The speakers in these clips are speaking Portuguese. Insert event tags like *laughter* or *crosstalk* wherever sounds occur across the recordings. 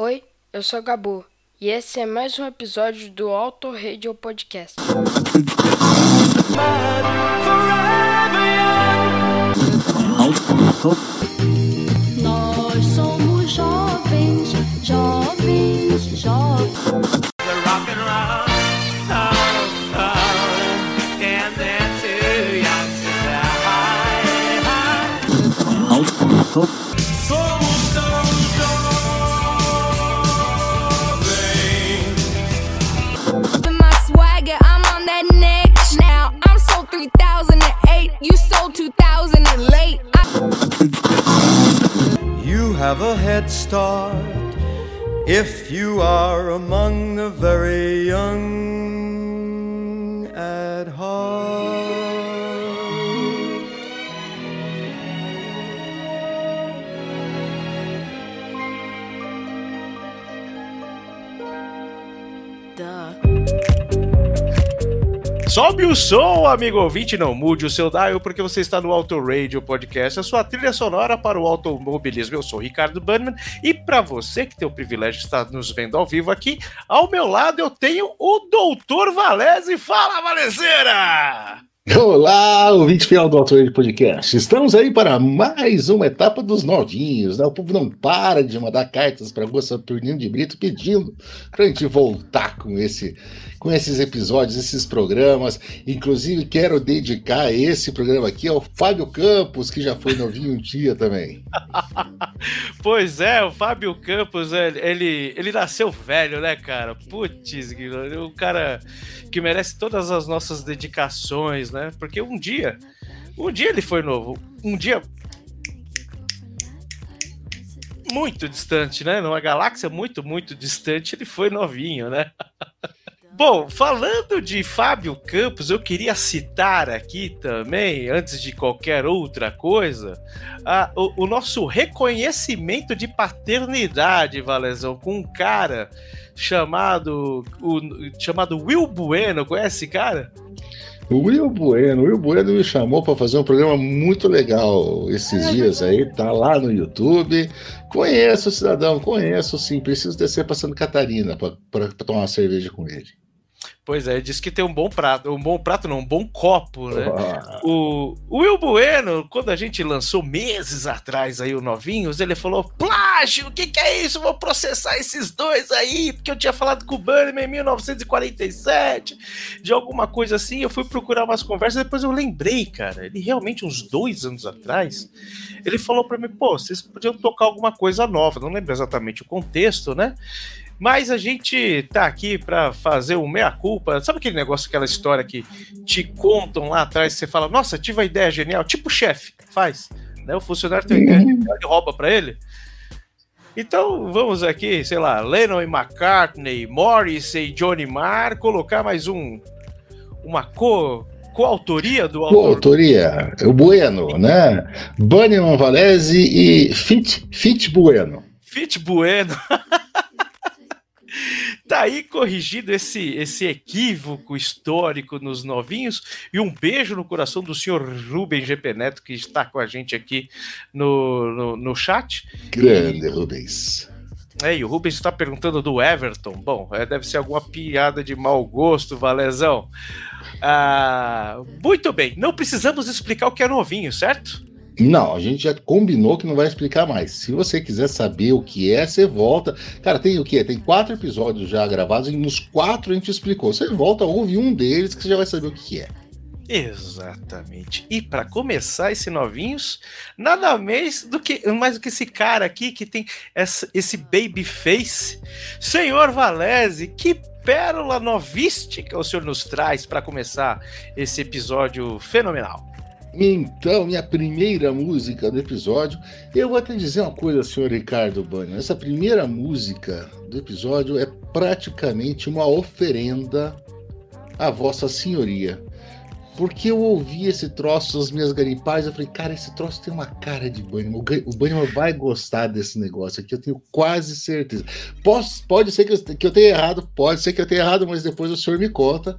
Oi, eu sou Gabu e esse é mais um episódio do Auto Radio Podcast. Nós somos jovens, jovens, jovens. in head start if you are among the very young Sobe o som, amigo ouvinte, não mude o seu dial, porque você está no Auto Radio Podcast, a sua trilha sonora para o automobilismo. Eu sou Ricardo Bannerman e para você que tem o privilégio de estar nos vendo ao vivo aqui, ao meu lado eu tenho o Doutor Valese. Fala, Valezeira! Olá, ouvinte fiel do Autor de Podcast. Estamos aí para mais uma etapa dos novinhos. Né? O povo não para de mandar cartas para o Saturnino de Brito pedindo para a gente voltar com, esse, com esses episódios, esses programas. Inclusive, quero dedicar esse programa aqui ao Fábio Campos, que já foi novinho um dia também. *laughs* Pois é, o Fábio Campos, ele, ele, nasceu velho, né, cara? Putz, o cara que merece todas as nossas dedicações, né? Porque um dia, um dia ele foi novo, um dia muito distante, né? Numa galáxia muito, muito distante, ele foi novinho, né? *laughs* Bom, falando de Fábio Campos, eu queria citar aqui também, antes de qualquer outra coisa, a- o, o nosso reconhecimento de paternidade, Valezão, com um cara chamado, o, chamado Will Bueno. Conhece esse cara? O Will Bueno, o Will Bueno me chamou para fazer um programa muito legal esses dias aí, tá lá no YouTube. Conheço o cidadão, conheço sim. Preciso descer para Santa Catarina para tomar uma cerveja com ele. Pois é, diz que tem um bom prato, um bom prato não, um bom copo, né? Ah, O Will Bueno, quando a gente lançou meses atrás aí o Novinhos, ele falou: Plágio, o que, que é isso? Vou processar esses dois aí, porque eu tinha falado com o Bunnyman em 1947, de alguma coisa assim. Eu fui procurar umas conversas, depois eu lembrei, cara. Ele realmente, uns dois anos atrás, ele falou pra mim: pô, vocês podiam tocar alguma coisa nova. Não lembro exatamente o contexto, né? Mas a gente tá aqui pra fazer o meia-culpa. Sabe aquele negócio, aquela história que te contam lá atrás, você fala, nossa, tive uma ideia genial, tipo o chefe faz. Né? O funcionário tem uma ideia genial, ele rouba pra ele. Então vamos aqui, sei lá, Lennon e McCartney, Morrissey e Johnny Marr, colocar mais um uma co coautoria do autor. Coautoria, o Bueno, né? Bunnyman Valese e Fit, Fit Bueno. Fit Bueno. *laughs* tá aí corrigido esse, esse equívoco histórico nos novinhos e um beijo no coração do senhor Rubem GP Neto que está com a gente aqui no, no, no chat. Grande Rubens. É, e o Rubens está perguntando do Everton. Bom, é, deve ser alguma piada de mau gosto, Valezão. Ah, muito bem, não precisamos explicar o que é novinho, certo? Não, a gente já combinou que não vai explicar mais. Se você quiser saber o que é, você volta. Cara, tem o quê? Tem quatro episódios já gravados e nos quatro a gente explicou. Você volta, ouve um deles que você já vai saber o que é. Exatamente. E para começar esse novinhos, nada mais do que mais do que esse cara aqui que tem essa, esse baby face, senhor Valese, que pérola novística o senhor nos traz para começar esse episódio fenomenal. Então, minha primeira música do episódio, eu vou até dizer uma coisa, senhor Ricardo Banho. Essa primeira música do episódio é praticamente uma oferenda à Vossa Senhoria. Porque eu ouvi esse troço das minhas garimpais, eu falei, cara, esse troço tem uma cara de Bannerman. O Ga- O Bannerman vai gostar desse negócio aqui, eu tenho quase certeza. Posso, pode ser que eu, que eu tenha errado, pode ser que eu tenha errado, mas depois o senhor me conta,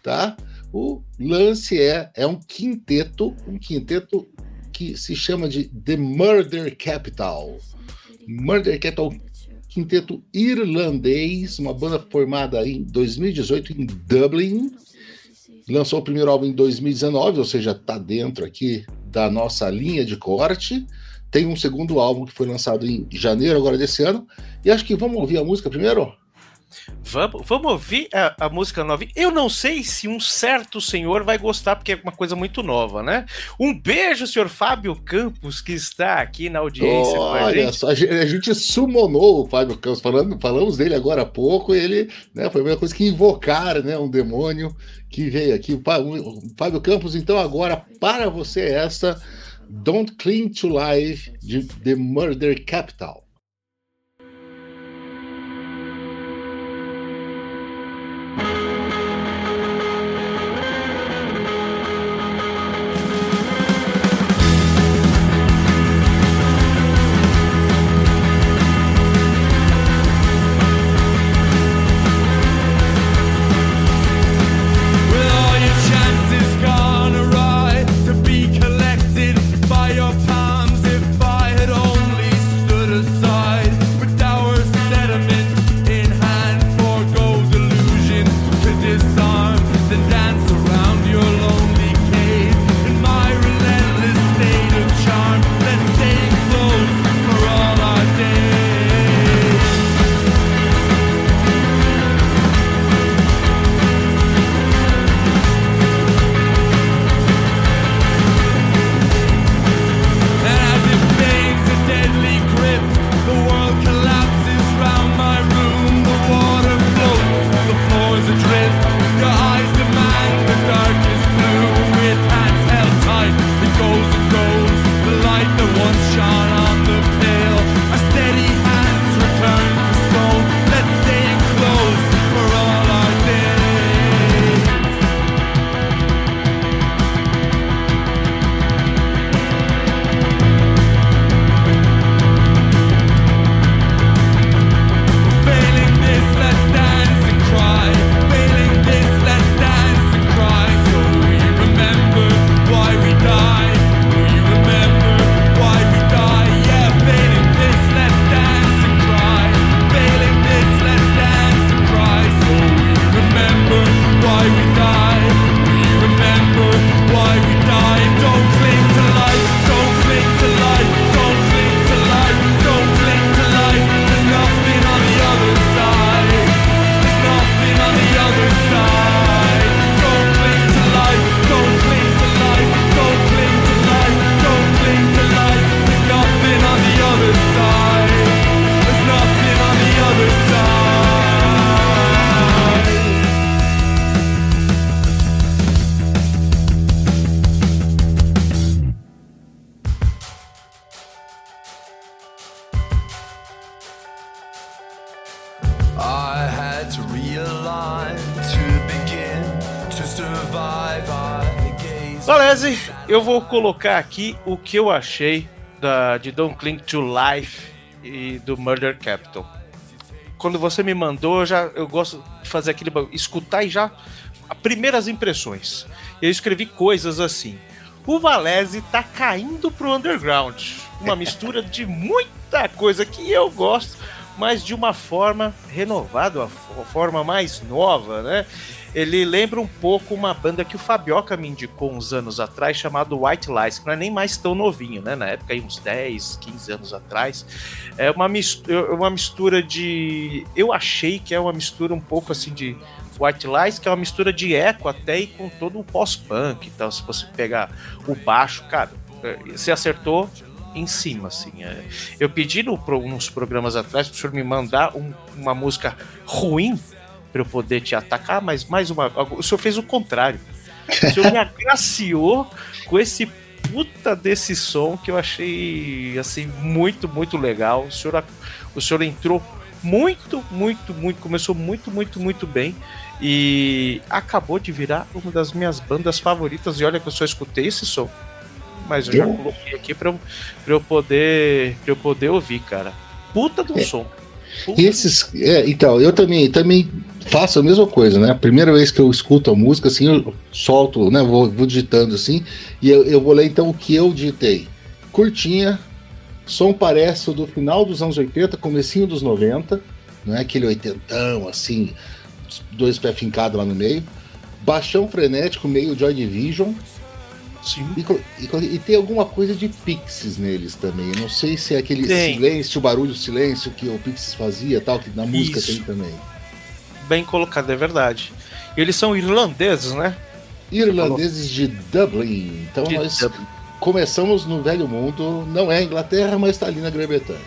tá? O lance é, é um quinteto, um quinteto que se chama de The Murder Capital. Murder Capital quinteto irlandês, uma banda formada em 2018 em Dublin. Lançou o primeiro álbum em 2019, ou seja, está dentro aqui da nossa linha de corte. Tem um segundo álbum que foi lançado em janeiro agora desse ano. E acho que vamos ouvir a música primeiro? Vamos, vamos ouvir a, a, música nova. Eu não sei se um certo senhor vai gostar, porque é uma coisa muito nova, né? Um beijo, senhor Fábio Campos, que está aqui na audiência Olha só, a gente sumonou o Fábio Campos, falando, falamos dele agora há pouco, ele né, foi a mesma coisa que invocar né, um demônio que veio aqui. O Fábio Campos, então, agora para você essa Don't Cling to Life de The Murder Capital. Vou colocar aqui o que eu achei da, de Don't Cling to Life e do Murder Capital. Quando você me mandou, eu já eu gosto de fazer aquele escutar e já primeiras impressões. Eu escrevi coisas assim. O Valese tá caindo pro underground. Uma *laughs* mistura de muita coisa que eu gosto, mas de uma forma renovada, uma forma mais nova, né? Ele lembra um pouco uma banda que o Fabioca me indicou uns anos atrás, chamado White Lies, que não é nem mais tão novinho, né? Na época, aí, uns 10, 15 anos atrás. É uma mistura, uma mistura de. Eu achei que é uma mistura um pouco assim de White Lies, que é uma mistura de eco até e com todo o pós-punk. Então, se você pegar o baixo, cara, é, você acertou em cima, assim. É. Eu pedi no, nos programas atrás para o senhor me mandar um, uma música ruim para eu poder te atacar, mas mais uma. O senhor fez o contrário. O senhor me *laughs* agraciou com esse puta desse som que eu achei assim muito, muito legal. O senhor, o senhor entrou muito, muito, muito, começou muito, muito, muito bem e acabou de virar uma das minhas bandas favoritas. E olha que eu só escutei esse som, mas eu já coloquei aqui para eu, eu poder, pra eu poder ouvir, cara. Puta do é. som. E esses, é, então, eu também, também faço a mesma coisa, né? A primeira vez que eu escuto a música, assim, eu solto, né? Vou, vou digitando assim, e eu, eu vou ler então o que eu digitei. Curtinha, som parece do final dos anos 80, comecinho dos 90, não é aquele oitentão assim, dois pés fincados lá no meio. Baixão frenético, meio Joy Division. Sim. E, e e tem alguma coisa de Pixies neles também. Eu não sei se é aquele Tem. silêncio, o barulho, o silêncio que o Pixies fazia tal, que na música Isso. tem também. Bem colocado, é verdade. Eles são irlandeses, né? Irlandeses de Dublin. Então De nós Dublin. começamos no Velho Mundo. Não é a Inglaterra, mas está ali na Grã-Bretanha.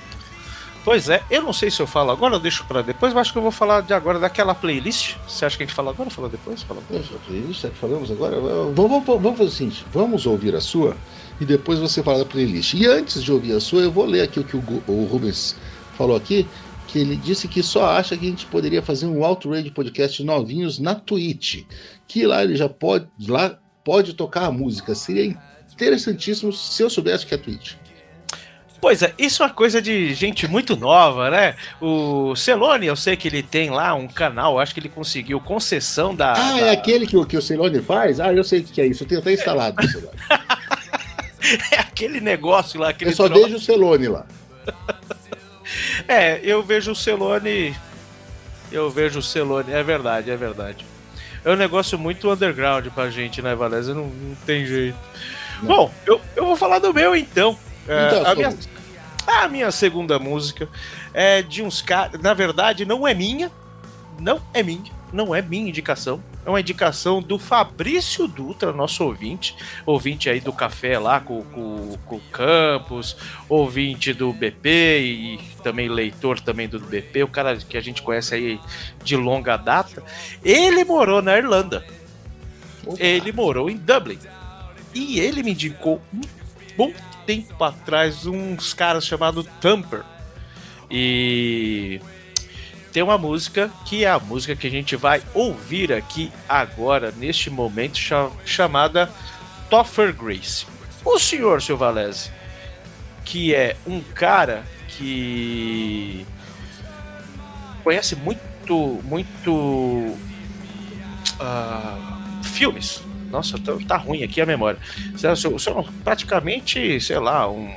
Pois é, eu não sei se eu falo agora ou deixo pra depois, mas acho que eu vou falar de agora daquela playlist. Você acha que a gente fala agora ou fala depois? Fala depois. Isso é que falamos agora. Vamos, vamos, vamos fazer o seguinte: vamos ouvir a sua e depois você fala da playlist. E antes de ouvir a sua, eu vou ler aqui o que o, o Rubens falou aqui. Que ele disse que só acha que a gente poderia fazer um Outrage podcast novinhos na Twitch. Que lá ele já pode, lá pode tocar a música. Seria interessantíssimo se eu soubesse que é Twitch. Pois é, isso é uma coisa de gente muito nova, né? O Celone, eu sei que ele tem lá um canal, acho que ele conseguiu concessão da. Ah, da- é aquele que, o- que o Celone faz? Ah, eu sei o que é isso. Eu tenho até instalado no celular. *laughs* é aquele negócio lá, aquele Eu só vejo o Celone lá. É, eu vejo o Celone. Eu vejo o Celone, é verdade, é verdade. É um negócio muito underground pra gente, né, Valézia? Não, não tem jeito. Bom, eu, eu vou falar do meu então. É, Então, a, minha, a minha segunda música é de uns caras. Na verdade, não é minha. Não é minha. Não é minha indicação. É uma indicação do Fabrício Dutra, nosso ouvinte. Ouvinte aí do café lá com, com, com o Campos. Ouvinte do BP e também leitor também do BP. O cara que a gente conhece aí de longa data. Ele morou na Irlanda. Opa. Ele morou em Dublin. E ele me indicou um bom tempo atrás uns caras chamados Thumper. E tem uma música que é a música que a gente vai ouvir aqui agora, neste momento, cha- chamada Toffer Grace. O senhor Silvalese, que é um cara que conhece muito, muito ah, filmes. Nossa, tá, tá ruim aqui a memória. O senhor, o senhor é praticamente, sei lá, um,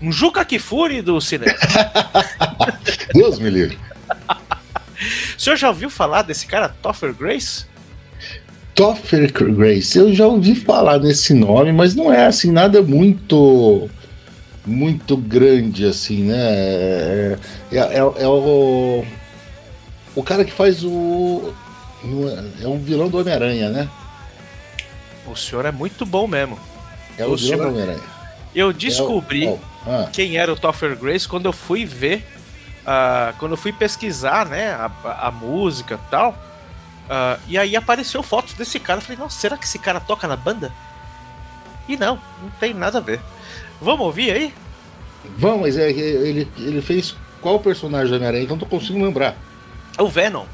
um Juca Kifuri do cinema. *laughs* Deus me livre. *laughs* O senhor já ouviu falar desse cara, Toffer Grace? Toffer Grace, eu já ouvi falar nesse nome, mas não é assim nada muito muito grande assim, né? É, é, é- é o o cara que faz o é um vilão do Homem-Aranha, né? O senhor é muito bom mesmo. É o, O senhor- Homem-Aranha. Eu descobri É o- ah, quem era o Toffer Grace quando eu fui ver, ah, quando eu fui pesquisar, né, a, a música e tal. ah, e aí apareceu fotos desse cara. Eu falei, nossa, será que esse cara toca na banda? E não, não tem nada a ver. Vamos ouvir aí? vamos, mas é, ele, ele fez qual personagem do Homem-Aranha? Então não tô conseguindo lembrar. O Venom.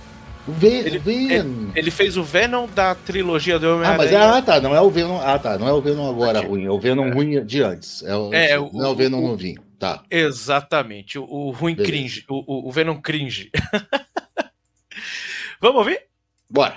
Ven Ele- Venom. Ele fez o Venom da trilogia do Ah, mas Homem-Aranha. ah, tá, não é o Venom. Ah, tá, não é o Venom agora ruim, é o Venom ruim de antes. É o, É, não é o Venom o- novinho. Tá. Exatamente, o, o ruim Beleza. cringe, o, o, o Venom cringe. *laughs* Vamos ouvir? Bora.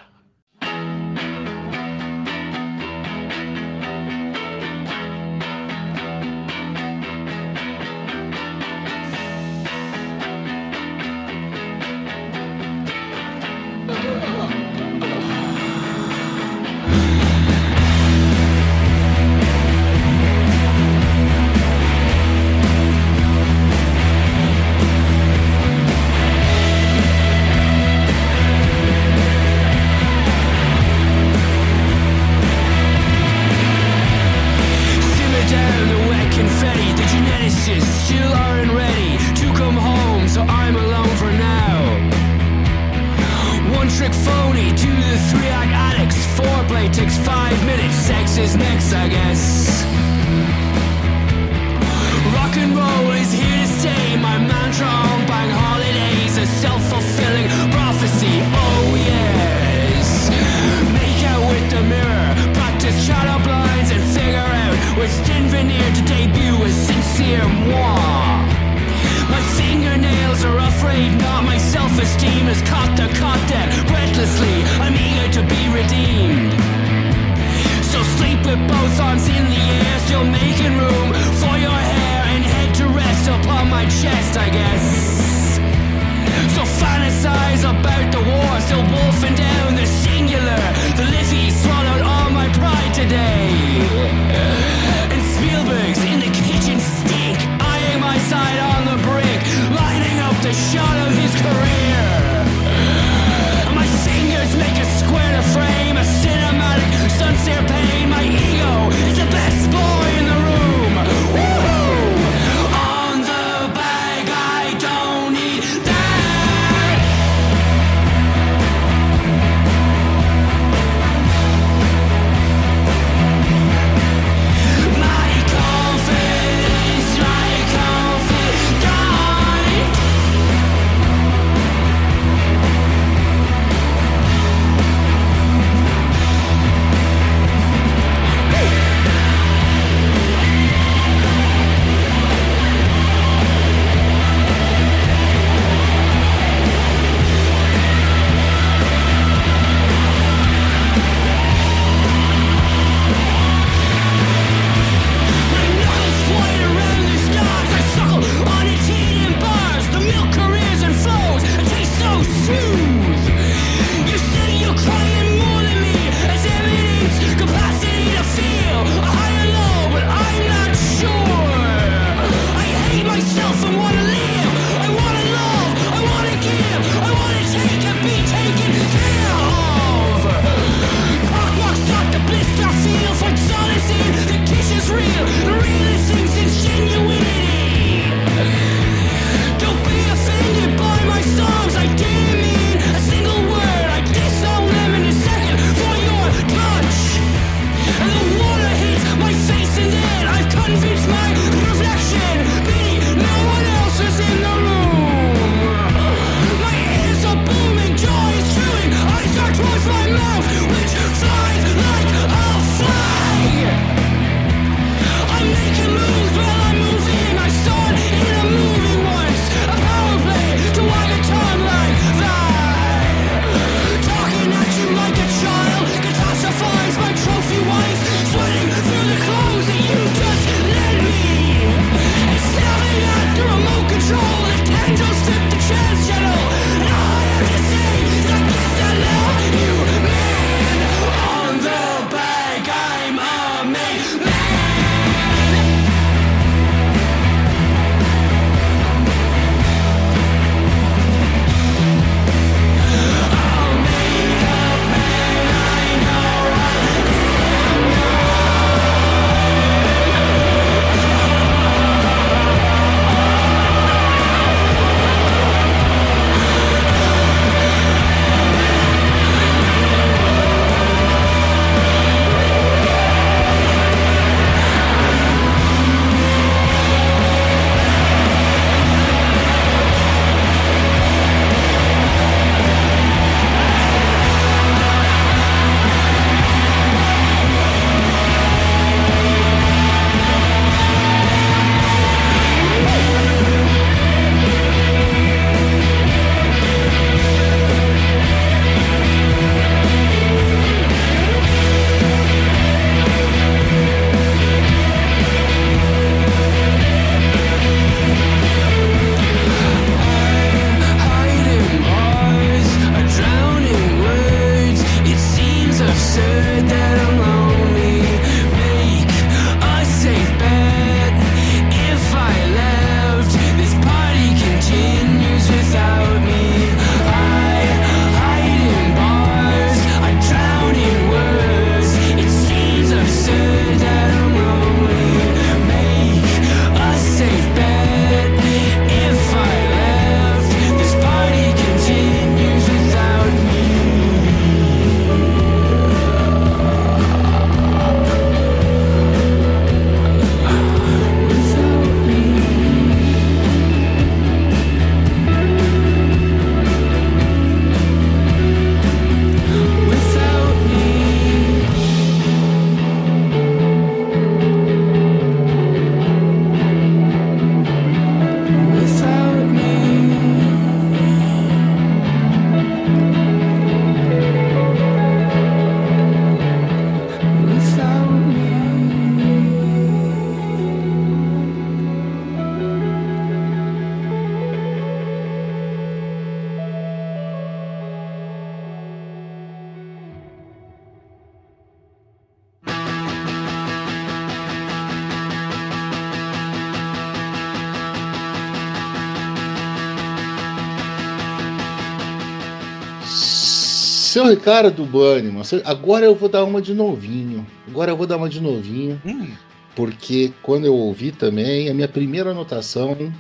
Seu Ricardo Banniman, seu- agora eu vou dar uma de novinho. Agora eu vou dar uma de novinho, Hum, porque quando eu ouvi também, a minha primeira anotação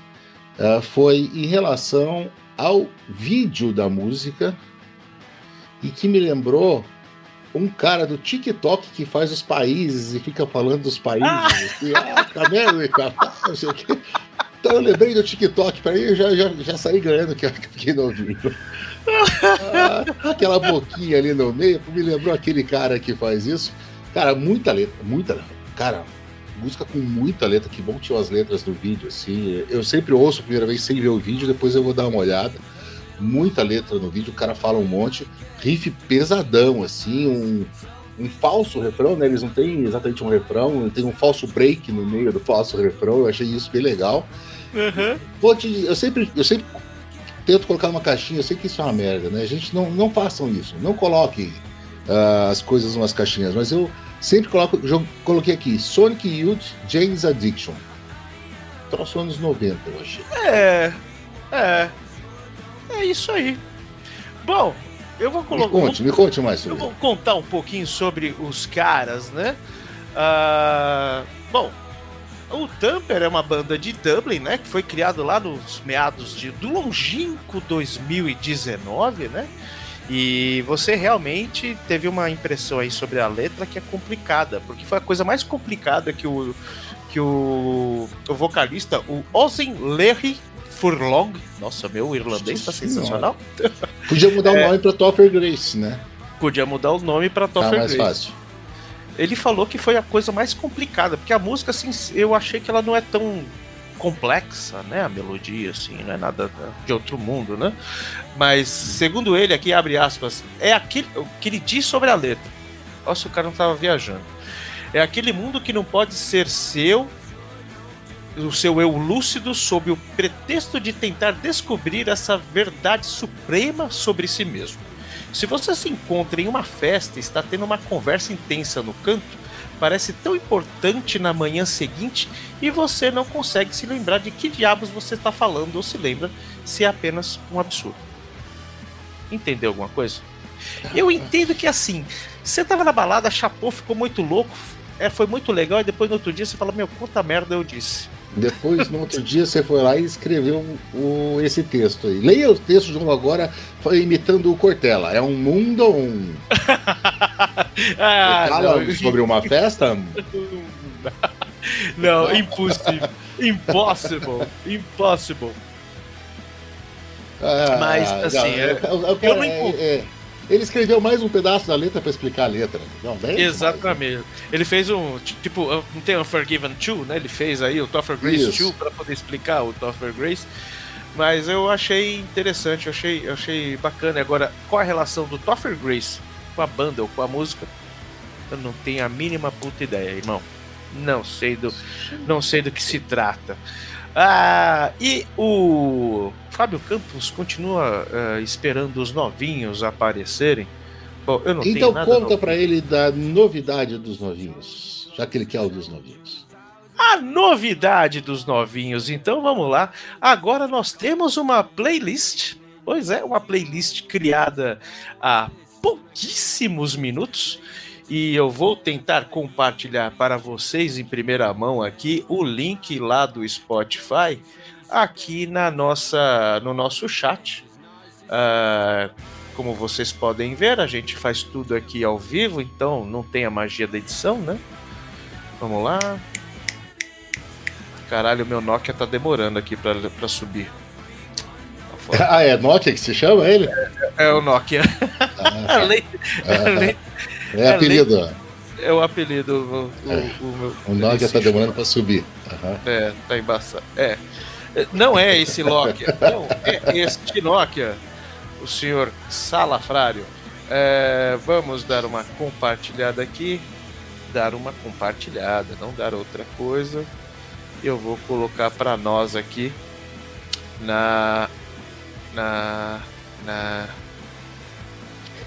ah, foi em relação ao vídeo da música e que me lembrou um cara do TikTok que faz os países e fica falando dos países. Assim, ah, América, pá, não sei o quê. Então eu lembrei do TikTok, para eu já, já, já saí ganhando que eu fiquei novinho. Ah, aquela boquinha ali no meio, me lembrou aquele cara que faz isso. Cara, muita letra, muita letra. Cara, música com muita letra, que bom que tinha as letras do vídeo, assim. Eu sempre ouço a primeira vez sem ver o vídeo, depois eu vou dar uma olhada. Muita letra no vídeo, o cara fala um monte, riff pesadão, assim, um, um falso refrão, né? Eles não têm exatamente um refrão, tem um falso break no meio do falso refrão, eu achei isso bem legal. aham. Vou te eu sempre, eu sempre tento colocar uma caixinha, eu sei que isso é uma merda, né? A gente não, não façam isso, não coloquem ah, as coisas umas caixinhas, mas eu sempre coloco, jo- coloquei aqui Sonic Youth James Addiction. Troço anos 90, eu achei. É, é. É isso aí. Bom, eu vou Me colocar. conte, me conte mais Eu sobre vou contar um pouquinho sobre os caras, né? Ah, bom, o Tamper é uma banda de Dublin, né? Que foi criado lá nos meados de, do longínquo 2019, né? E você realmente teve uma impressão aí sobre a letra que é complicada, porque foi a coisa mais complicada que o, que o, o vocalista, o Ozen Lerry Furlong, nossa, meu irlandês tá Nossa sensacional, Podia mudar *laughs* É. o nome pra Topher Grace, né? podia mudar o nome pra Tá Topher mais Grace. fácil. Ele falou que foi a coisa mais complicada, porque a música, assim, eu achei que ela não é tão complexa, né? A melodia, assim, não é nada de outro mundo, né? Mas, segundo ele, aqui abre aspas, é aquele, o que ele diz sobre a letra. Nossa, o cara não tava viajando. É aquele mundo que não pode ser seu, o seu eu lúcido, sob o pretexto de tentar descobrir essa verdade suprema sobre si mesmo. Se você se encontra em uma festa e está tendo uma conversa intensa no canto, parece tão importante na manhã seguinte e você não consegue se lembrar de que diabos você está falando ou se lembra se é apenas um absurdo. Entendeu alguma coisa? Eu entendo que assim, você tava na balada, chapou, ficou muito louco, é, foi muito legal, e depois no outro dia você fala, meu, quanta merda eu disse. Depois, no outro dia, você foi lá e escreveu o, esse texto aí. Leia o texto de novo agora, foi imitando o Cortella. É um mundo ou um. *laughs* ah, Fala não, sobre uma festa? *laughs* não, impossível. Impossible. Impossible. Ah, Mas, assim, não, é- eu- eu- eu não é- é- ele escreveu mais um pedaço da letra para explicar a letra. Não, bem demais. Exatamente. Ele fez um, tipo, não tem o Forgiven 2, né? Ele fez aí o Toffer Grace Isso. 2 para poder explicar o Toffer Grace. Mas eu achei interessante, eu achei, eu achei bacana. Agora, qual a relação do Toffer Grace com a banda ou com a música? Eu não tenho a mínima puta ideia, irmão. Não sei do, não sei do que se trata. Ah, e o Fábio Campos continua ah, esperando os novinhos aparecerem. Bom, eu não Então conta para ele da novidade dos novinhos. Já que ele quer o dos novinhos. A novidade dos novinhos. Então vamos lá. Agora nós temos uma playlist. Pois é, uma playlist criada há pouquíssimos minutos. E eu vou tentar compartilhar para vocês em primeira mão aqui o link lá do Spotify aqui na nossa, no nosso chat. Ah, como vocês podem ver, a gente faz tudo aqui ao vivo, então não tem a magia da edição, né? Vamos lá. Caralho, meu Nokia tá demorando aqui pra, pra subir. Tá. *laughs* Ah, é Nokia que se chama ele? É o Nokia. Ah, *laughs* Além- além- é apelido. é o apelido. O, o- É. o meu- O Nokia tá demorando para subir. Aham. É, tá embaçado. É. Não é esse Nokia. Não, é este Nokia. O senhor Salafrário. É, vamos dar uma compartilhada aqui. Dar uma compartilhada, não dar outra coisa. Eu vou colocar para nós aqui na. Na. Na.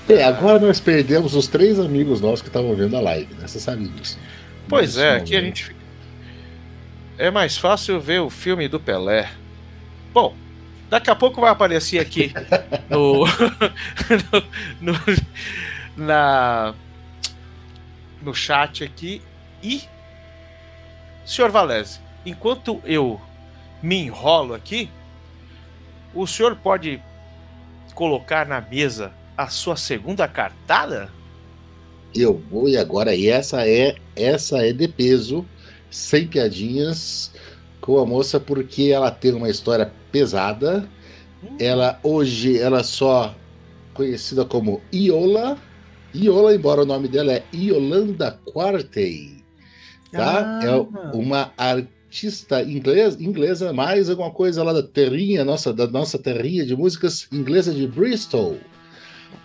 É, agora nós perdemos os três amigos nossos que estavam vendo a live, né? Você sabe disso. Pois é, aqui a gente. É mais fácil ver o filme do Pelé. Bom, Daqui a pouco vai aparecer aqui *laughs* no, no, no- na no chat aqui e senhor Valese, enquanto eu me enrolo aqui, o senhor pode colocar na mesa a sua segunda cartada? Eu vou e agora e essa é essa é de peso, sem piadinhas, com a moça porque ela tem uma história pesada. Ela hoje ela só conhecida como Iola. Iola, embora o nome dela é Iolanda Quartey, tá? Ah. É uma artista inglesa, inglesa, mais alguma coisa lá da terrinha, nossa, da nossa terrinha de músicas inglesa de Bristol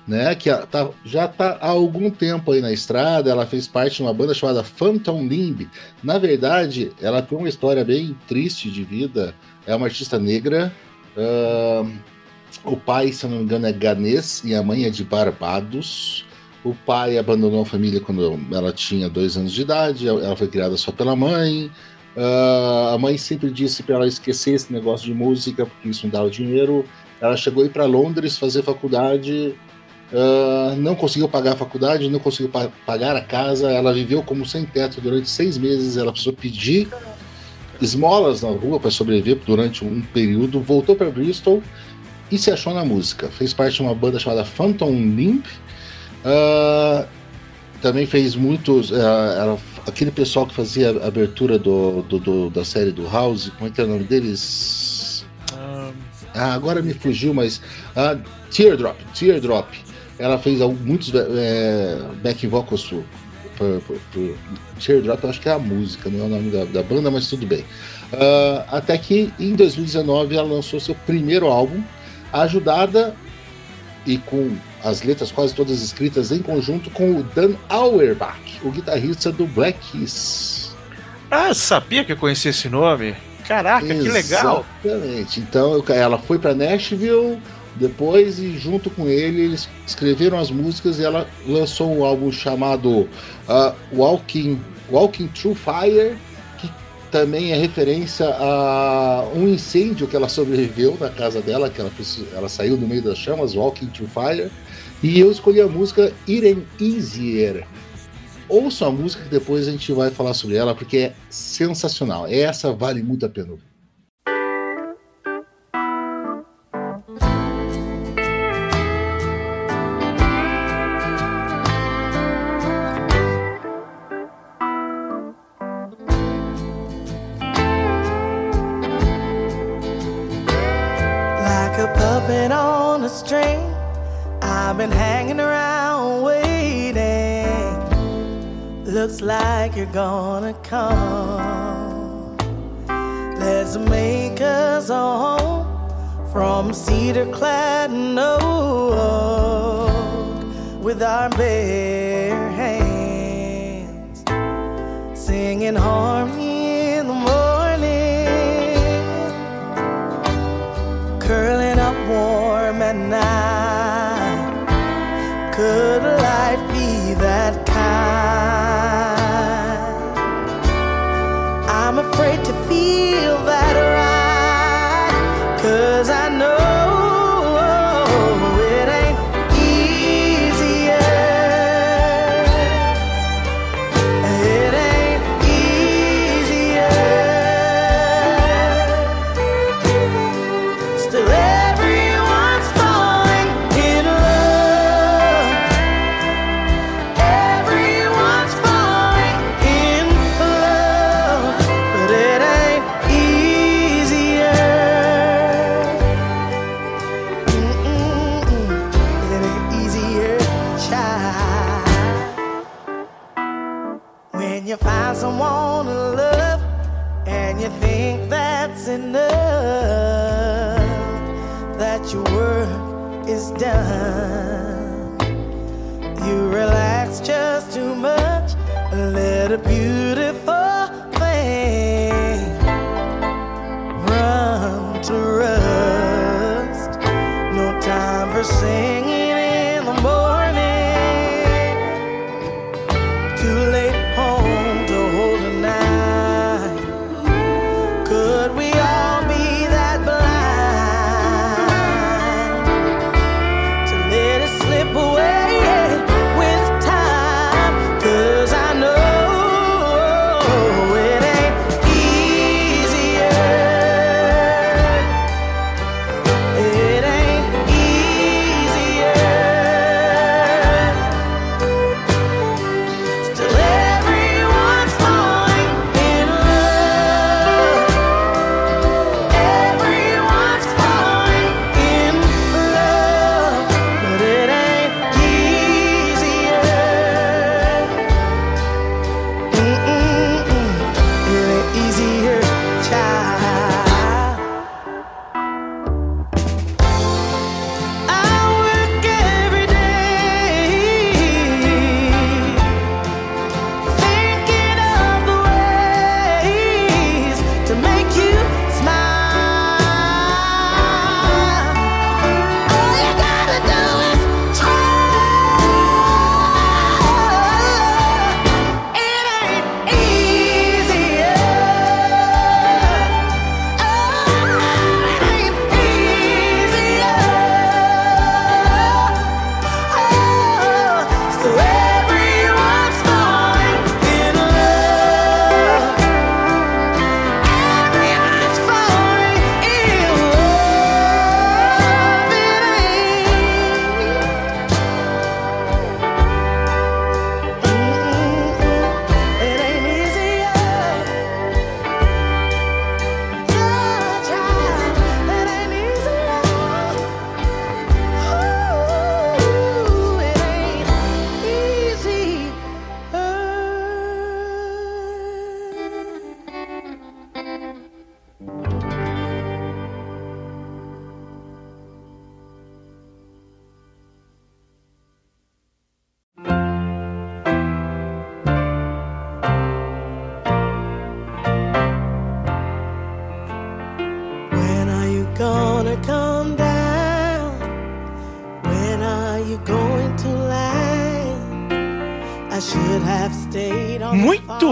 né? Que tá- já está há algum tempo aí na estrada. Ela fez parte de uma banda chamada Phantom Limb. Na verdade, ela tem uma história bem triste de vida. É uma artista negra. ahn, o pai, se não me engano, é ganês e a mãe é de Barbados. O pai abandonou a família quando ela tinha dois anos de idade. Ela foi criada só pela mãe. Ah, a mãe sempre disse para ela esquecer esse negócio de música, porque isso não dava dinheiro. Ela chegou a ir para Londres fazer faculdade, ah, não conseguiu pagar a faculdade, não conseguiu pa- pagar a casa. Ela viveu como sem teto durante seis meses. Ela precisou pedir esmolas na rua para sobreviver durante um período. Voltou para Bristol e se achou na música. Fez parte de uma banda chamada Phantom Limp. Ah, também fez muitos. era aquele pessoal que fazia a abertura do, do- do- da série do House, como é que é o nome deles? Ah, agora me fugiu, mas. Teardrop, Teardrop. Ela fez muitos é, backing vocals pro, pro, pro- pro Teardrop, acho que é a música, não é o nome da, da banda, mas tudo bem. Ah, até que em 2019 ela lançou seu primeiro álbum, ajudada e com as letras quase todas escritas em conjunto com o Dan Auerbach, o guitarrista do Black Keys. Ah, sabia que eu conhecia esse nome? Caraca, que legal! Exatamente. Então ela foi para Nashville depois e junto com ele eles escreveram as músicas e ela lançou um álbum chamado ah, Walking Walking Through Fire, que também é referência a um incêndio que ela sobreviveu na casa dela, que ela, ela saiu no meio das chamas, Walking Through Fire. E eu escolhi a música Ain't Easier. Ouça a música que depois a gente vai falar sobre ela, porque é sensacional. Essa vale muito a pena. ouvir. String, I've been hanging around waiting. Looks like you're gonna come. Let's make us a home from cedar clad and oak with our bare hands, singing harmony Could life be that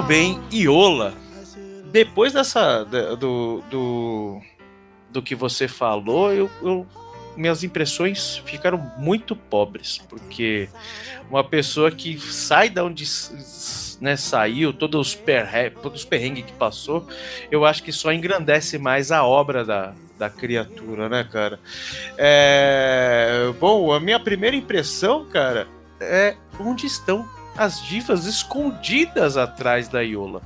bem, Iola. Depois dessa do, do do que você falou, eu, eu- minhas impressões ficaram muito pobres, porque uma pessoa que sai da onde né, saiu, todos os, perre, todos os perrengues que passou, eu acho que só engrandece mais a obra da, da criatura, né, cara? É, bom, a minha primeira impressão, cara, é onde estão as divas escondidas atrás da Iola.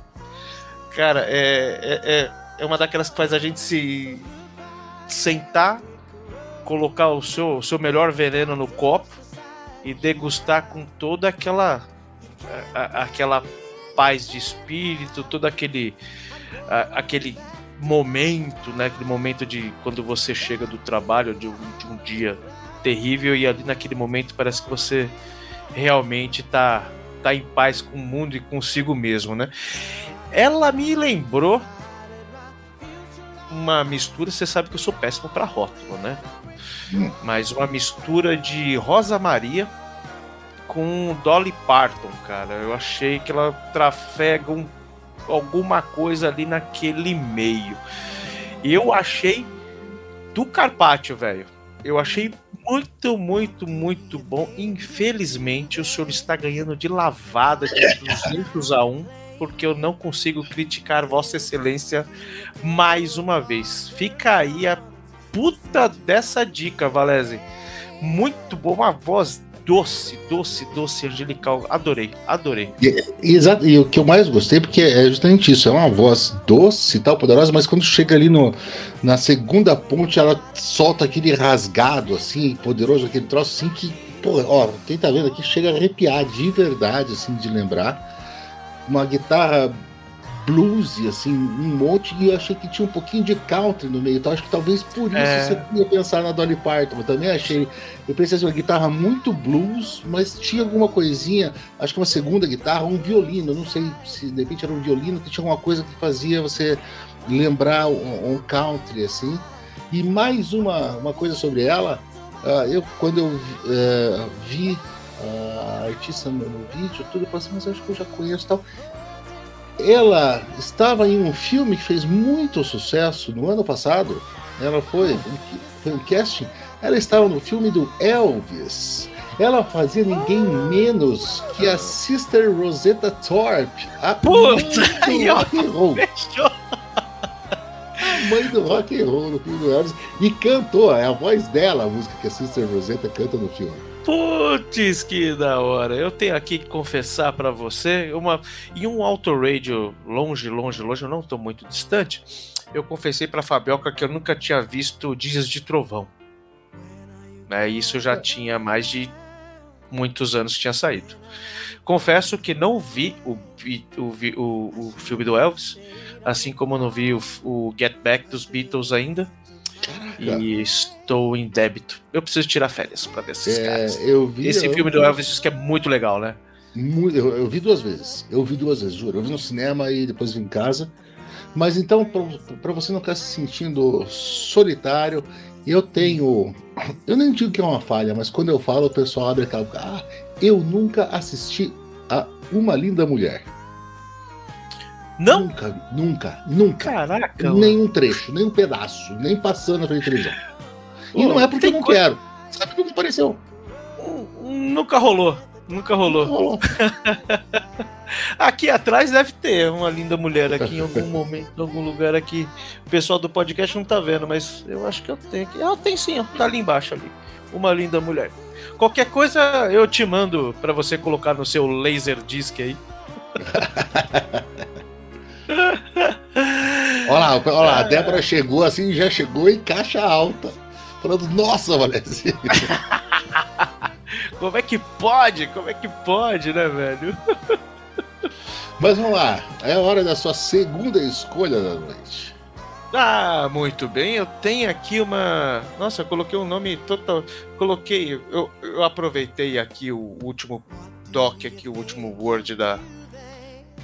Cara, é, é, é, é uma daquelas que faz a gente se sentar, colocar o seu, o seu melhor veneno no copo e degustar com toda aquela a- aquela paz de espírito, todo aquele a- aquele momento, né, aquele momento de quando você chega do trabalho de um, de um dia terrível e ali naquele momento parece que você realmente tá tá em paz com o mundo e consigo mesmo, né? Ela me lembrou uma mistura, você sabe que eu sou péssimo para rótulo, né? Hum. Mas uma mistura de Rosa Maria com Dolly Parton, cara. Eu achei que ela trafega um- alguma coisa ali naquele meio. Eu achei do Carpaccio, velho. Eu achei muito, muito, muito bom. Infelizmente, o senhor está ganhando de lavada de 200 a 1, porque eu não consigo criticar Vossa Excelência mais uma vez. Fica aí a puta dessa dica, Valese. Muito bom, uma voz doce, doce, doce, angelical. Adorei, adorei. Exato, e o que eu mais gostei, porque é justamente isso, é uma voz doce e tal, poderosa, mas quando chega ali no, na segunda ponte, ela solta aquele rasgado, assim, poderoso, aquele troço assim que, pô, ó, quem tá vendo aqui chega a arrepiar de verdade, assim, de lembrar. Uma guitarra blues, assim, um monte, e eu achei que tinha um pouquinho de country no meio, então acho que talvez por isso É. você ia pensar na Dolly Parton, eu também achei, eu pensei assim, uma guitarra muito blues, mas tinha alguma coisinha, acho que uma segunda guitarra, um violino, não sei se de repente era um violino que tinha alguma coisa que fazia você lembrar um, um country, assim, e mais uma, uma coisa sobre ela, ah, eu quando eu eh, vi a artista no, vídeo, tudo, eu falei assim, mas acho que eu já conheço e tal. Ela estava em um filme que fez muito sucesso no ano passado. Ela foi, foi um casting. Ela estava no filme do Elvis. Ela fazia ninguém menos que a Sister Rosetta Thorpe, a Puta, mãe do *laughs* rock and roll, Fechou. a mãe do rock and roll no filme do Elvis e cantou, é a voz dela a música que a Sister Rosetta canta no filme. Putz, que da hora. Eu tenho aqui que confessar pra você, uma em um auto-radio longe, longe, longe, eu não tô muito distante, eu confessei pra Fabioca que eu nunca tinha visto Dias de Trovão. Né, isso já tinha mais de muitos anos que tinha saído. Confesso que não vi o, o, o, o filme do Elvis, assim como não vi o, o Get Back dos Beatles ainda. E estou em débito. Eu preciso tirar férias pra ver esses caras. É, eu vi, Esse eu- filme do Elvis diz que é muito legal, né? Eu, eu vi duas vezes. Eu vi duas vezes, juro. Eu vi no cinema e depois vi em casa. Mas então, para você não ficar se sentindo solitário, eu tenho. Eu nem digo que é uma falha, mas quando eu falo, o pessoal abre aquela. Ah, eu nunca assisti a Uma Linda Mulher. Não? Nunca, nunca, nunca. Caraca. Nenhum trecho, nem um pedaço, nem passando na frente da televisão. *laughs* E não é porque eu não coisa- quero. Sabe como apareceu? Nunca rolou. Nunca rolou. Rolou. *laughs* Aqui atrás deve ter uma linda mulher aqui em *laughs* algum momento, em algum lugar aqui. O pessoal do podcast não tá vendo, mas eu acho que eu tenho aqui. Ah, tem sim, ó, tá ali embaixo ali. Uma linda mulher. Qualquer coisa eu te mando pra você colocar no seu laser disc aí. Olha lá, olha lá, a Débora chegou assim, já chegou em caixa alta. Falando, nossa, Valécia. *laughs* Como é que pode? Como é que pode, né, velho? Mas vamos lá, é hora da sua segunda escolha da noite. Ah, muito bem. Eu tenho aqui uma. Nossa, eu coloquei um nome total. Coloquei. Eu, eu aproveitei aqui o último doc, aqui, o último Word da.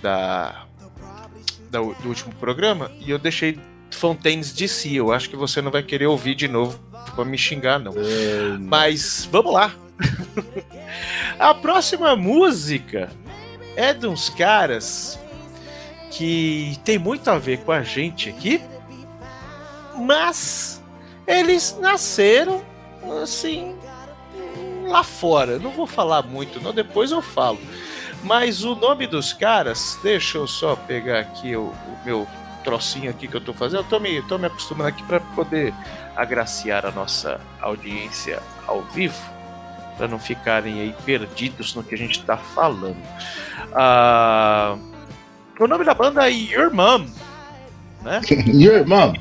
Da. Da- do último programa. E eu deixei Fontaines DC. Eu acho que você não vai querer ouvir de novo pra me xingar, não. É, Mas vamos lá. *laughs* A próxima música é de uns caras que tem muito a ver com a gente aqui, mas eles nasceram assim lá fora. Não vou falar muito, não, depois eu falo. Mas o nome dos caras, deixa eu só pegar aqui o, o meu trocinho aqui que eu tô fazendo. Eu tô me, tô me acostumando aqui para poder agraciar a nossa audiência ao vivo, para não ficarem aí perdidos no que a gente tá falando. Ah, o nome da banda é Your Mom, né? *laughs* Your mom.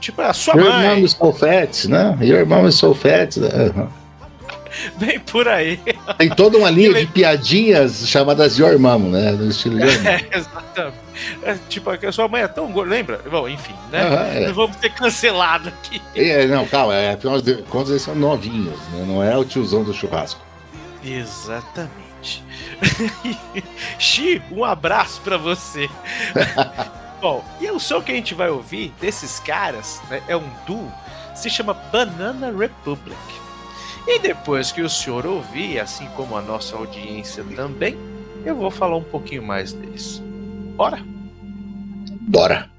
Tipo, é a sua Your mãe. mom is so fat, né? Your mom is so fat. né? *laughs* Bem por aí. Tem toda uma linha de piadinhas chamadas Your Mom, né? No estilo Your Mom. É, exatamente. É, tipo, a sua mãe é tão gorda, lembra? Bom, enfim, né? É. Vamos ser cancelados aqui. É, não, calma, é, afinal de contas eles são novinhos, né? Não é o tiozão do churrasco. Exatamente. *laughs* Xi, um abraço pra você. *laughs* Bom, e o som que a gente vai ouvir desses caras né, é um duo, se chama Banana Republic. E depois que o senhor ouvir, assim como a nossa audiência também, eu vou falar um pouquinho mais deles. Bora? Bora.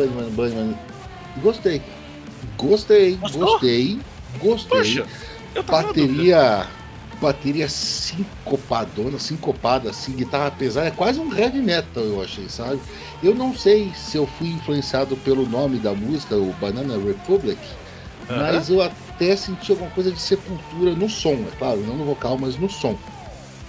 Bunnyman, Bunnyman, Bunnyman. Gostei. Gostei, Gostou? gostei, gostei. Poxa, bateria, bateria sincopadona, sincopada, assim, guitarra pesada, é quase um heavy metal, eu achei, sabe? Eu não sei se eu fui influenciado pelo nome da música, o Banana Republic, Aham. mas eu até senti alguma coisa de sepultura no som, é claro, não no vocal, mas no som.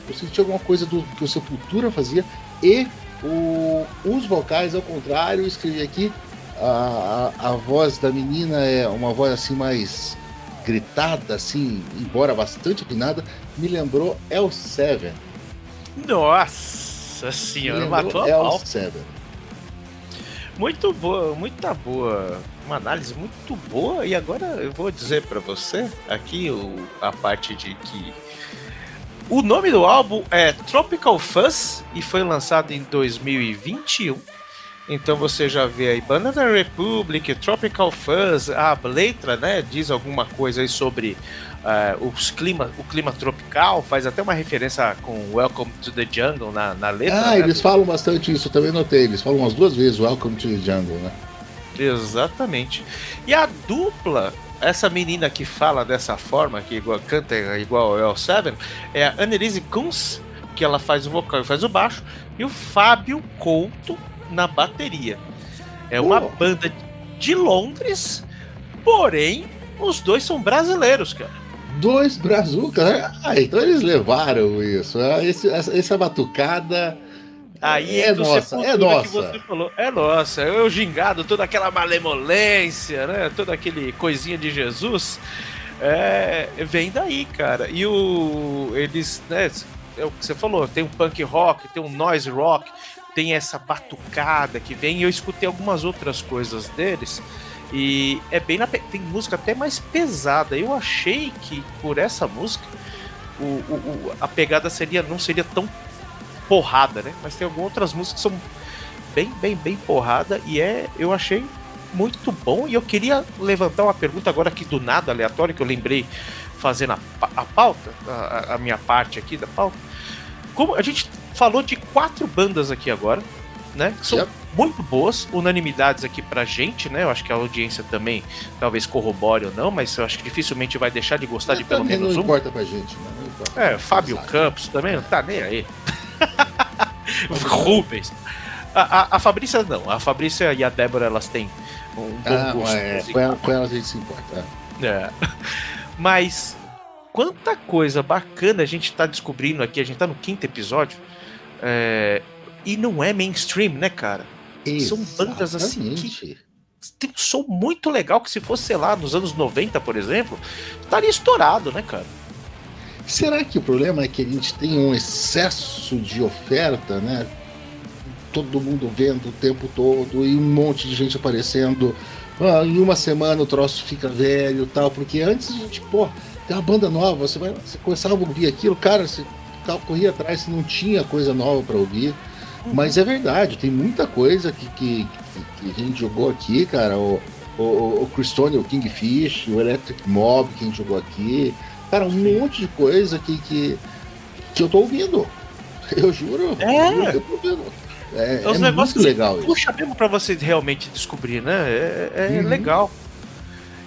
Eu senti alguma coisa do que o Sepultura fazia e o- os vocais, ao contrário, eu escrevi aqui, a, a, a voz da menina é uma voz assim mais gritada, assim, embora bastante afinada, me lembrou El Seven. Nossa senhora, matou a El pau. Seven. Muito boa, muita boa. Uma análise muito boa. E agora eu vou dizer pra você aqui o- a parte de que o nome do álbum é Tropical Fuzz e foi lançado em 2021. Então você já vê aí Banana Republic, Tropical Fuzz, a letra, né, diz alguma coisa aí sobre eh, os clima, o clima tropical, faz até uma referência com Welcome to the Jungle na, na letra. Ah, né, eles do- falam bastante isso, eu também notei. Eles falam umas duas vezes Welcome to the Jungle, né? Exatamente. E a dupla, essa menina que fala dessa forma, que igual, canta igual El Seven, é a Annelise Kunz, que ela faz o vocal e faz o baixo, e o Fábio Couto na bateria. É uma Oh. banda de Londres, porém, os dois são brasileiros, cara. Dois brazucas, né? Ah, então eles levaram isso. Ah, esse- essa, essa batucada. Aí É do nossa, é nossa. que você falou. É nossa, eu gingado, toda aquela malemolência, né? Toda aquele coisinha de Jesus. É, vem daí, cara. E o. Eles, né? É o que você falou, tem um punk rock, tem um noise rock, tem essa batucada que vem. E eu escutei algumas outras coisas deles. E é bem na. Tem música até mais pesada. Eu achei que por essa música o, o- o- a pegada seria não seria tão porrada, né? Mas tem algumas outras músicas que são bem, bem, bem porrada e é, eu achei muito bom e eu queria levantar uma pergunta agora aqui do nada aleatório que eu lembrei fazendo a, a pauta, a, a minha parte aqui da pauta. Como a gente falou de quatro bandas aqui agora, né? Que são Yep. muito boas, unanimidades aqui pra gente, né? Eu acho que a audiência também talvez corrobore ou não, mas eu acho que dificilmente vai deixar de gostar de pelo menos não um. importa pra gente, né? Não importa. É, Fábio. Campos também não tá nem aí. *laughs* Rubens. A, a, a Fabrícia não. A Fabrícia e a Débora elas têm um bom Ah, gosto. é, com, ela, com elas a gente se importa. é. É. *laughs* Mas quanta coisa bacana a gente tá descobrindo aqui. A gente tá no quinto episódio. é, e não é mainstream, né, cara? São bandas assim que- Exatamente. Tem um som muito legal que se fosse, sei lá, nos anos 90, por exemplo, estaria estourado, né, cara? Será que o problema é que a gente tem um excesso de oferta, né? Todo mundo vendo o tempo todo e um monte de gente aparecendo. Ah, em uma semana o troço fica velho e tal, porque antes a gente, pô, tem uma banda nova, você, vai, você começava a ouvir aquilo, cara, você corria atrás, você não tinha coisa nova para ouvir. Mas é verdade, tem muita coisa que, que, que- que a gente jogou aqui, cara. O, o, o Christone, o Kingfish, o Electric Mob que a gente jogou aqui. Cara, um monte de coisa que, que, que eu tô ouvindo. Eu juro. É. eu eu tô ouvindo. É, É os é negócios muito legal isso. Puxa mesmo pra você realmente descobrir, né? É, é Uhum. legal.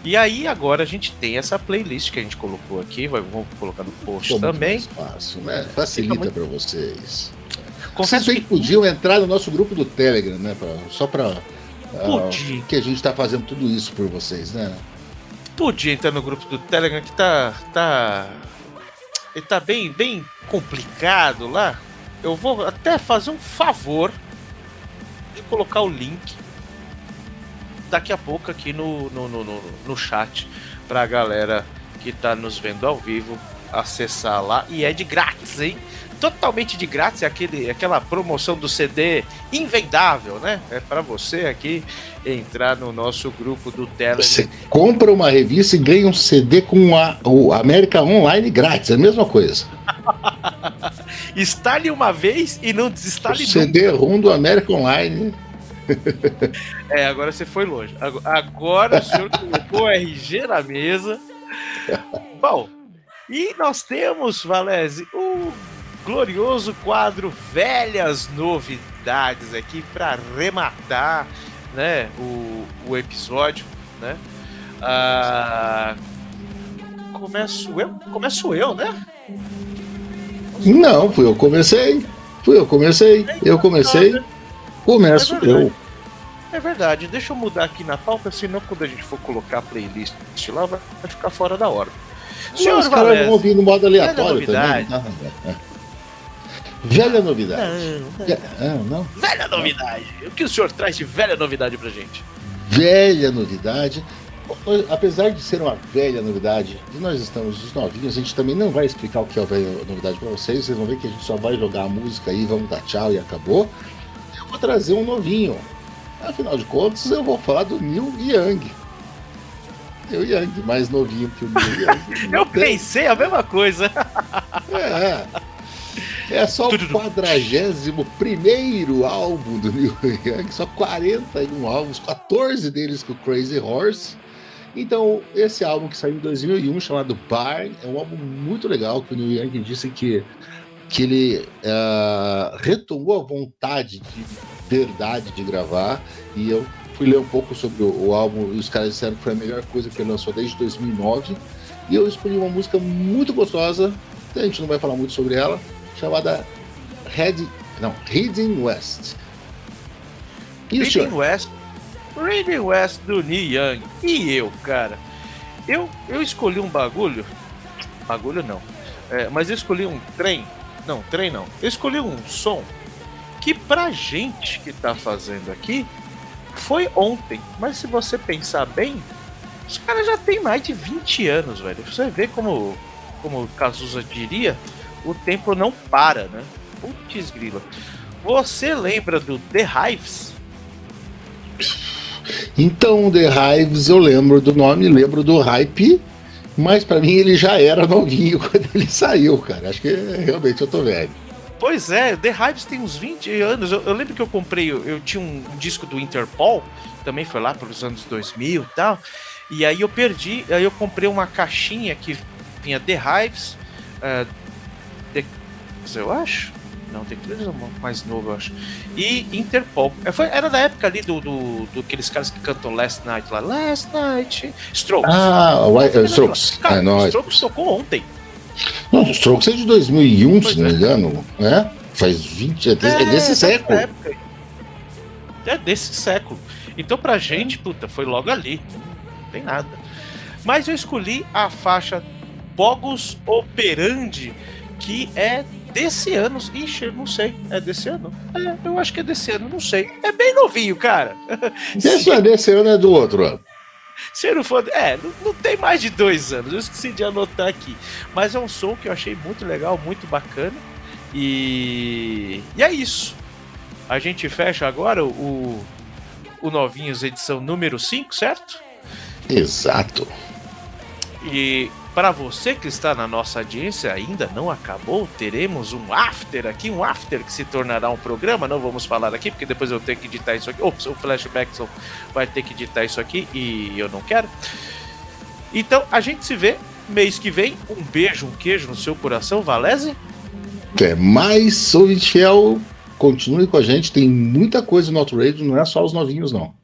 E aí agora a gente tem essa playlist que a gente colocou aqui, vamos colocar no post Ficou também. fácil, né? Facilita muito- para vocês. Confesso Vocês que podiam entrar no nosso grupo do Telegram, né? pra- só para Podia. que a gente tá fazendo tudo isso por vocês, né? Podia entrar no grupo do Telegram que tá tá ele tá bem bem complicado lá. Eu vou até fazer um favor de colocar o link daqui a pouco aqui no, no, no, no, no chat pra galera que tá nos vendo ao vivo acessar lá e é de grátis, hein? Totalmente de grátis, é aquele, aquela promoção do CD invendável, né? É pra você aqui entrar no nosso grupo do Telegram. Você compra uma revista e ganha um CD com a, o América Online grátis, é a mesma coisa. *laughs* Instale uma vez e não O desinstale CD ROM do América Online. nunca. *laughs* É, agora você foi longe. Ago- Agora o senhor colocou o RG na mesa. *laughs* Bom, e nós temos, Valese, o glorioso quadro Velhas Novidades aqui para arrematar né, o, o episódio, né? Ah, começo eu? Começo eu, né? Não, fui eu que comecei. Fui eu que comecei. Eu comecei. Começo É verdade. eu. É verdade, deixa eu mudar aqui na pauta, senão quando a gente for colocar a playlist lá, vai ficar fora da hora. Senhor Os caras vão ouvir no modo aleatório velha também. tá? É. Velha novidade. Não, Ve- Ah, não. velha novidade. O que o senhor traz de velha novidade pra gente? velha novidade. Apesar de ser uma velha novidade, e nós estamos os novinhos, a gente também não vai explicar o que é a velha novidade para vocês. Vocês vão ver que a gente só vai jogar a música aí, vamos dar tchau e acabou. Eu vou trazer um novinho. Afinal de contas, eu vou falar do Neil Young. Neil Young, mais novinho que o Neil Young. *laughs* Eu pensei a mesma coisa. É. É só o 41 álbum do Neil Young, só 41 álbuns, 14 deles com o Crazy Horse. Então, esse álbum que saiu em 2001, chamado Barn, é um álbum muito legal, que o Neil Young disse que, que ele ah, retomou a vontade de verdade de gravar, e eu fui ler um pouco sobre o, o álbum, e os caras disseram que foi a melhor coisa que ele lançou desde 2009, e eu escolhi uma música muito gostosa, a gente não vai falar muito sobre ela, chamada Head, não, Heading West. E Reading? West. Reading West do Neil Young. E eu, cara? Eu, eu escolhi um bagulho. Bagulho não. É, mas eu escolhi um trem. Não, trem não. Eu escolhi um som que pra gente que tá fazendo aqui foi ontem. Mas se você pensar bem, os caras já tem mais de 20 anos, velho. Você vê como, como o Cazuza diria, o tempo não para, né? Putz grila. Você lembra do The Hives? Então, The Hives, eu lembro do nome, lembro do hype, mas pra mim ele já era novinho *laughs* quando ele saiu, cara. Acho que realmente eu tô velho. Pois é, The Hives tem uns 20 anos. Eu, eu lembro que eu comprei, eu, eu tinha um, disco do Interpol, também foi lá pelos anos 2000 e tal. E aí eu perdi, aí eu comprei uma caixinha que tinha The Hives, The, eu acho. Não, é um mais novo, eu acho. E Interpol. É, foi- era da época ali do, do, do aqueles caras que cantam Last Night lá. Last Night. Strokes. Ah, White- uh, Strokes. Cara, É nóis. Strokes tocou ontem. Não, o Strokes é de 2001, Pois se não me é. engano, né? Faz 20, é, de- é desse século. época. É desse século. Então pra gente, puta, foi logo ali. Não tem nada. Mas eu escolhi a faixa Bogos Operandi, que é desse ano. Ixi, eu não sei. É desse ano? É, eu acho que é desse ano, não sei. É bem novinho, cara. Esse *laughs* é desse ano é do outro ano. Se não for. É, não, não tem mais de dois anos. Eu esqueci de anotar aqui. Mas é um som que eu achei muito legal, muito bacana. E. E é isso. A gente fecha agora o. O Novinhos edição número 5, certo? Exato. E para você que está na nossa audiência, ainda não acabou, teremos um after aqui, um after que se tornará um programa, não vamos falar aqui, porque depois eu tenho que editar isso aqui. Ops, o Flashback vai ter que editar isso aqui e eu não quero. Então, a gente se vê mês que vem. Um beijo, um queijo no seu coração, Valese. Até mais, ouvinte fiel. Continue com a gente, tem muita coisa no Radio, não é só os novinhos, não.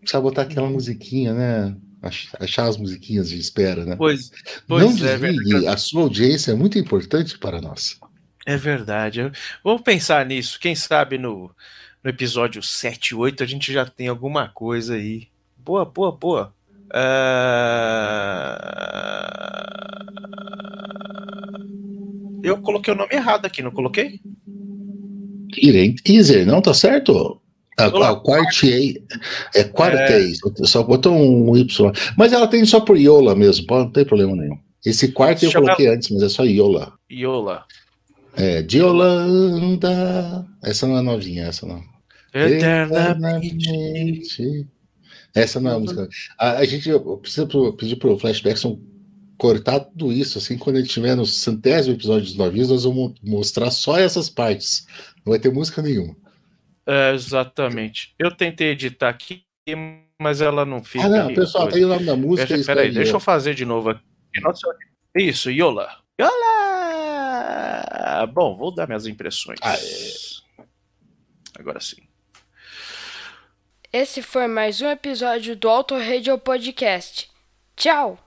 Precisa botar aquela musiquinha, né? Ach- Achar as musiquinhas de espera, né? Pois, Não pois é, desligue, verdade. a sua audiência é muito importante para nós. É verdade. Eu- Vamos pensar nisso. Quem sabe no, no episódio 7 e 8 a gente já tem alguma coisa aí. Boa, boa, boa. Ah, Eu coloquei o nome errado aqui, não coloquei? Irem Teaser, não tá certo? A, a Quartier é Quartez, só botou um Y. Mas ela tem só por Iola mesmo, não tem problema nenhum. Esse quarto eu Chama- coloquei antes, mas é só Iola. Iola. É, de Holanda. Essa não é novinha, essa não. Eternamente. Eternamente. Essa não é a música. A, a gente precisa pedir pro Flashbackson cortar tudo isso, assim, quando ele estiver no centésimo episódio dos novinhos, nós vamos mostrar só essas partes. Não vai ter música nenhuma. É, exatamente. Eu tentei editar aqui, mas ela não fica. ah, não, ali, pessoal, coisa. tem o nome da música. Deixa, isso peraí, aí, deixa eu fazer de novo aqui. Nossa, Isso, Yola. Yola! Bom, vou dar minhas impressões. Ah, Agora sim. Esse foi mais um episódio do Auto Radio Podcast. Tchau!